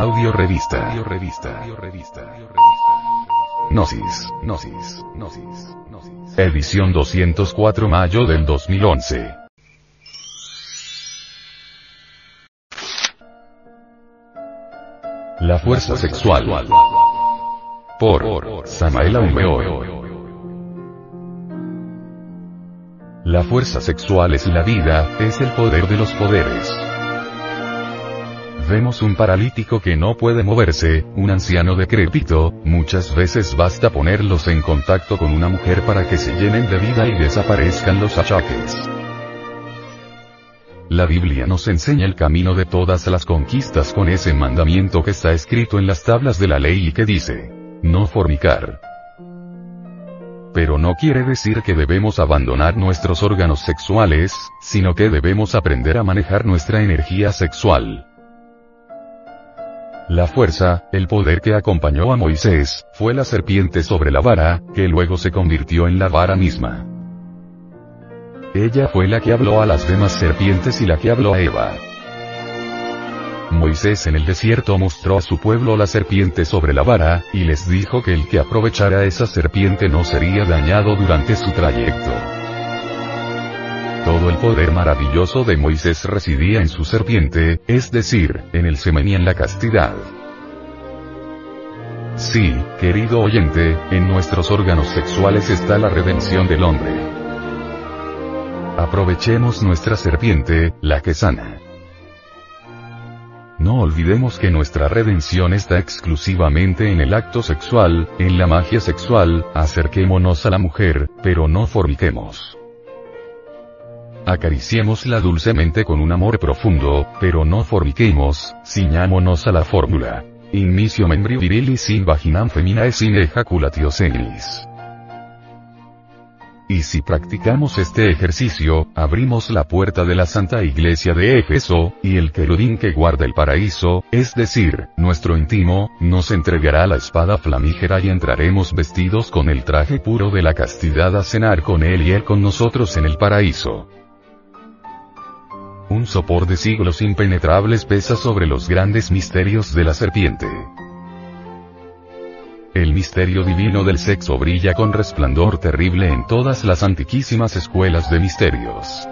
Audio revista. Audio revista. Audio revista. Gnosis. Gnosis. Gnosis. Gnosis. Edición 204 mayo del 2011. La fuerza sexual. Por Samael Aumeor. La fuerza sexual es la vida, es el poder de los poderes. Vemos un paralítico que no puede moverse, un anciano decrépito, muchas veces basta ponerlos en contacto con una mujer para que se llenen de vida y desaparezcan los achaques. La Biblia nos enseña el camino de todas las conquistas con ese mandamiento que está escrito en las tablas de la ley y que dice, no fornicar. Pero no quiere decir que debemos abandonar nuestros órganos sexuales, sino que debemos aprender a manejar nuestra energía sexual. La fuerza, el poder que acompañó a Moisés, fue la serpiente sobre la vara, que luego se convirtió en la vara misma. Ella fue la que habló a las demás serpientes y la que habló a Eva. Moisés en el desierto mostró a su pueblo la serpiente sobre la vara, y les dijo que el que aprovechara esa serpiente no sería dañado durante su trayecto. Todo el poder maravilloso de Moisés residía en su serpiente, es decir, en el semen y en la castidad. Sí, querido oyente, en nuestros órganos sexuales está la redención del hombre. Aprovechemos nuestra serpiente, la que sana. No olvidemos que nuestra redención está exclusivamente en el acto sexual, en la magia sexual, acerquémonos a la mujer, pero no forniquemos. Acariciémosla dulcemente con un amor profundo, pero no forniquemos, ciñámonos a la fórmula. Inicio membri virilis sin vaginam feminae sin ejaculatio senis. Y si practicamos este ejercicio, abrimos la puerta de la Santa Iglesia de Éfeso, y el querubín que guarda el paraíso, es decir, nuestro íntimo, nos entregará la espada flamígera y entraremos vestidos con el traje puro de la castidad a cenar con él y él con nosotros en el paraíso. Un sopor de siglos impenetrables pesa sobre los grandes misterios de la serpiente. El misterio divino del sexo brilla con resplandor terrible en todas las antiquísimas escuelas de misterios.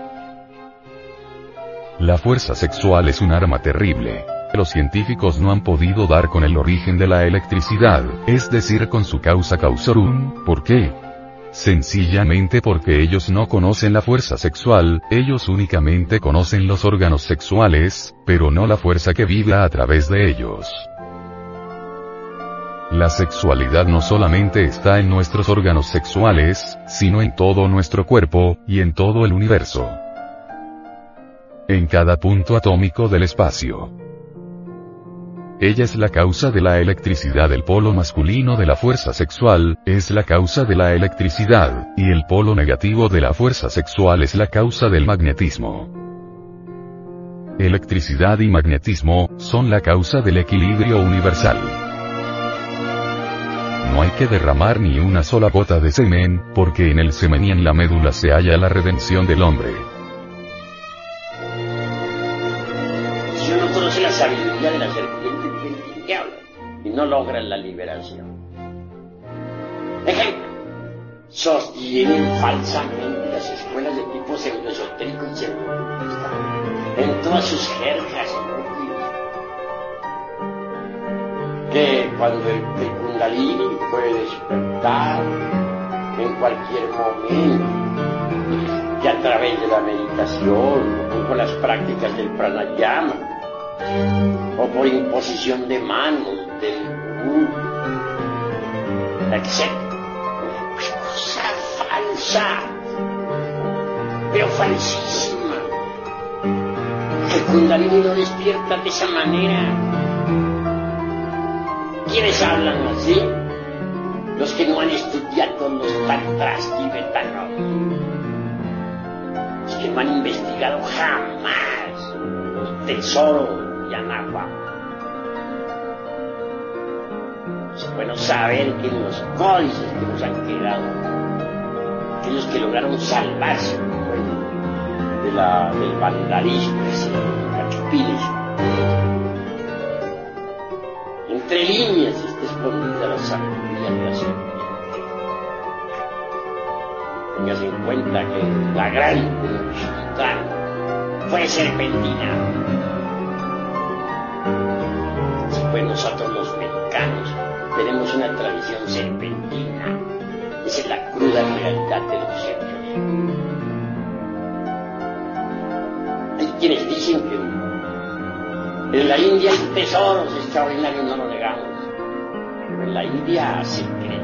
La fuerza sexual es un arma terrible. Los científicos no han podido dar con el origen de la electricidad, es decir, con su causa causorum, ¿por qué? Sencillamente porque ellos no conocen la fuerza sexual, ellos únicamente conocen los órganos sexuales, pero no la fuerza que vibra a través de ellos. La sexualidad no solamente está en nuestros órganos sexuales, sino en todo nuestro cuerpo, y en todo el universo. En cada punto atómico del espacio. Ella es la causa de la electricidad del polo masculino de la fuerza sexual, es la causa de la electricidad, y el polo negativo de la fuerza sexual es la causa del magnetismo. Electricidad y magnetismo, son la causa del equilibrio universal no hay que derramar ni una sola gota de semen, porque en el semen y en la médula se halla la redención del hombre. Si uno conoce la sabiduría de la serpiente. Y no logra la liberación. Ejemplo, sostienen falsamente las escuelas de tipo pseudoesotérico y pseudo en todas sus jergas que cuando el, Kundalini puede despertar en cualquier momento, que a través de la meditación, o con las prácticas del pranayama, o por imposición de manos del guru, etc. Cosa falsa, pero falsísima. El Kundalini no despierta de esa manera ¿Quiénes hablan así? Los que no han estudiado los tantras tibetanos. Los que no han investigado jamás los tesoros de Anagua. Bueno saber que los códices que nos han quedado, aquellos que lograron salvarse de la, del vandalismo, cachupiles, entre líneas está escondida la sabiduría de la serpiente. Tengas en cuenta que la gran Tenochtitlan fue serpentina. Si fue nosotros los mexicanos tenemos una tradición serpentina. Es la cruda realidad de los hechos. Hay quienes dicen que en la India hay tesoros extraordinarios, no lo negamos. Pero en la India se cree.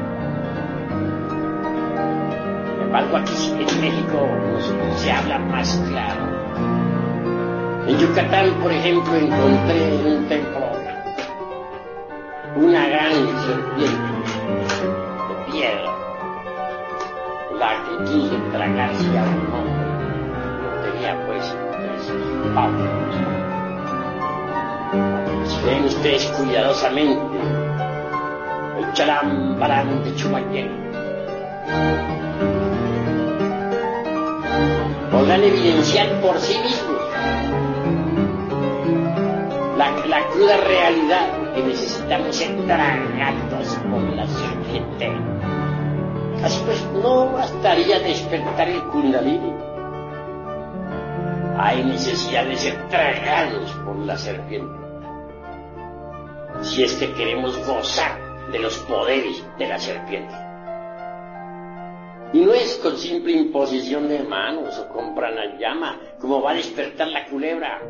Sin embargo, aquí en México se habla más claro. En Yucatán, por ejemplo, encontré en un templo una gran serpiente. De piedra, la que quiso tragarse a un hombre, lo tenía pues pavos. Si ven ustedes cuidadosamente el chalambarán de Chumayel, podrán evidenciar por sí mismos la, la cruda realidad que necesitamos ser tragados por la serpiente. Así pues, no bastaría despertar el kundalini. Hay necesidad de ser tragados por la serpiente. Si es que queremos gozar de los poderes de la serpiente. Y no es con simple imposición de manos o con pranayama como va a despertar la culebra.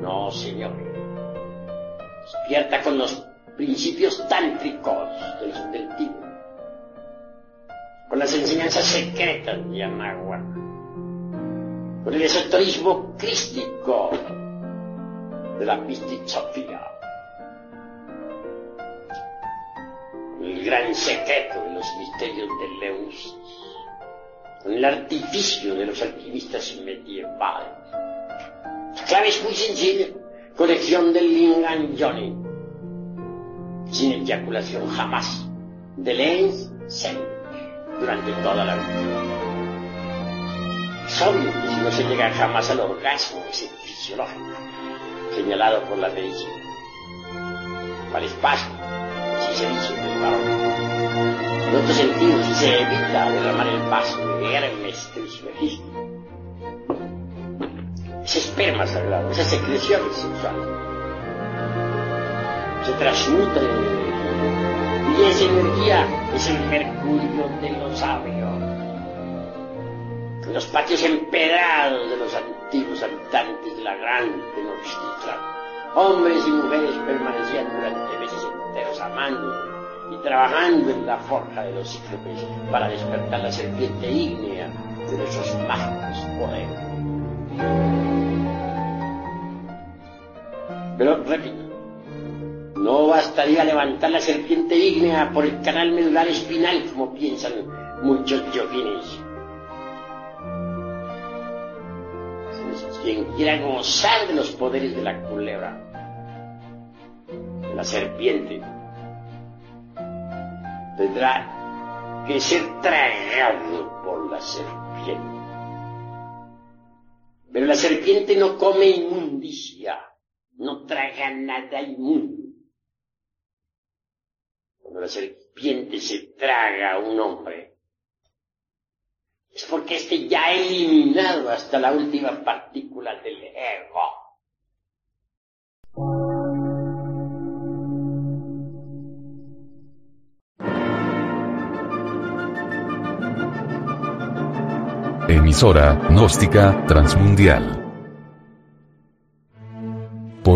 No, señor. Despierta con los principios tántricos del, del Tíbet, con las enseñanzas secretas de Anahuac, con el esoterismo crístico de la con el gran secreto de los misterios de Leus, con el artificio de los alquimistas medievales clave es muy sencilla. Colección del Lingan Johnny. Sin eyaculación jamás. De lens siempre. Durante toda la vida. Es obvio que si no se llega jamás al orgasmo, ese fisiológico, señalado por la medicina. Para espacio, si se dice el varón. En otro sentido, si se evita derramar el paso de Hermes Trismegisto, ese esperma sagrado, esas secreciones sexuales, se transmutan y esa energía es el mercurio de los sabios. Los patios empedrados de los antiguos habitantes de la gran Tenochtitlan, hombres y mujeres permanecían durante meses enteros amando y trabajando en la forja de los cíclopes para despertar la serpiente ígnea de nuestros mágicos poderes. Pero, repito, no bastaría levantar la serpiente ígnea por el canal medular espinal, como piensan muchos yogines. Quien quiera gozar de los poderes de la culebra, de la serpiente, tendrá que ser tragado por la serpiente. Pero la serpiente no come inmundicia no traga nada inmundo. Cuando la serpiente se traga a un hombre, es porque éste ya ha eliminado hasta la última partícula del ego. Emisora, gnóstica, transmundial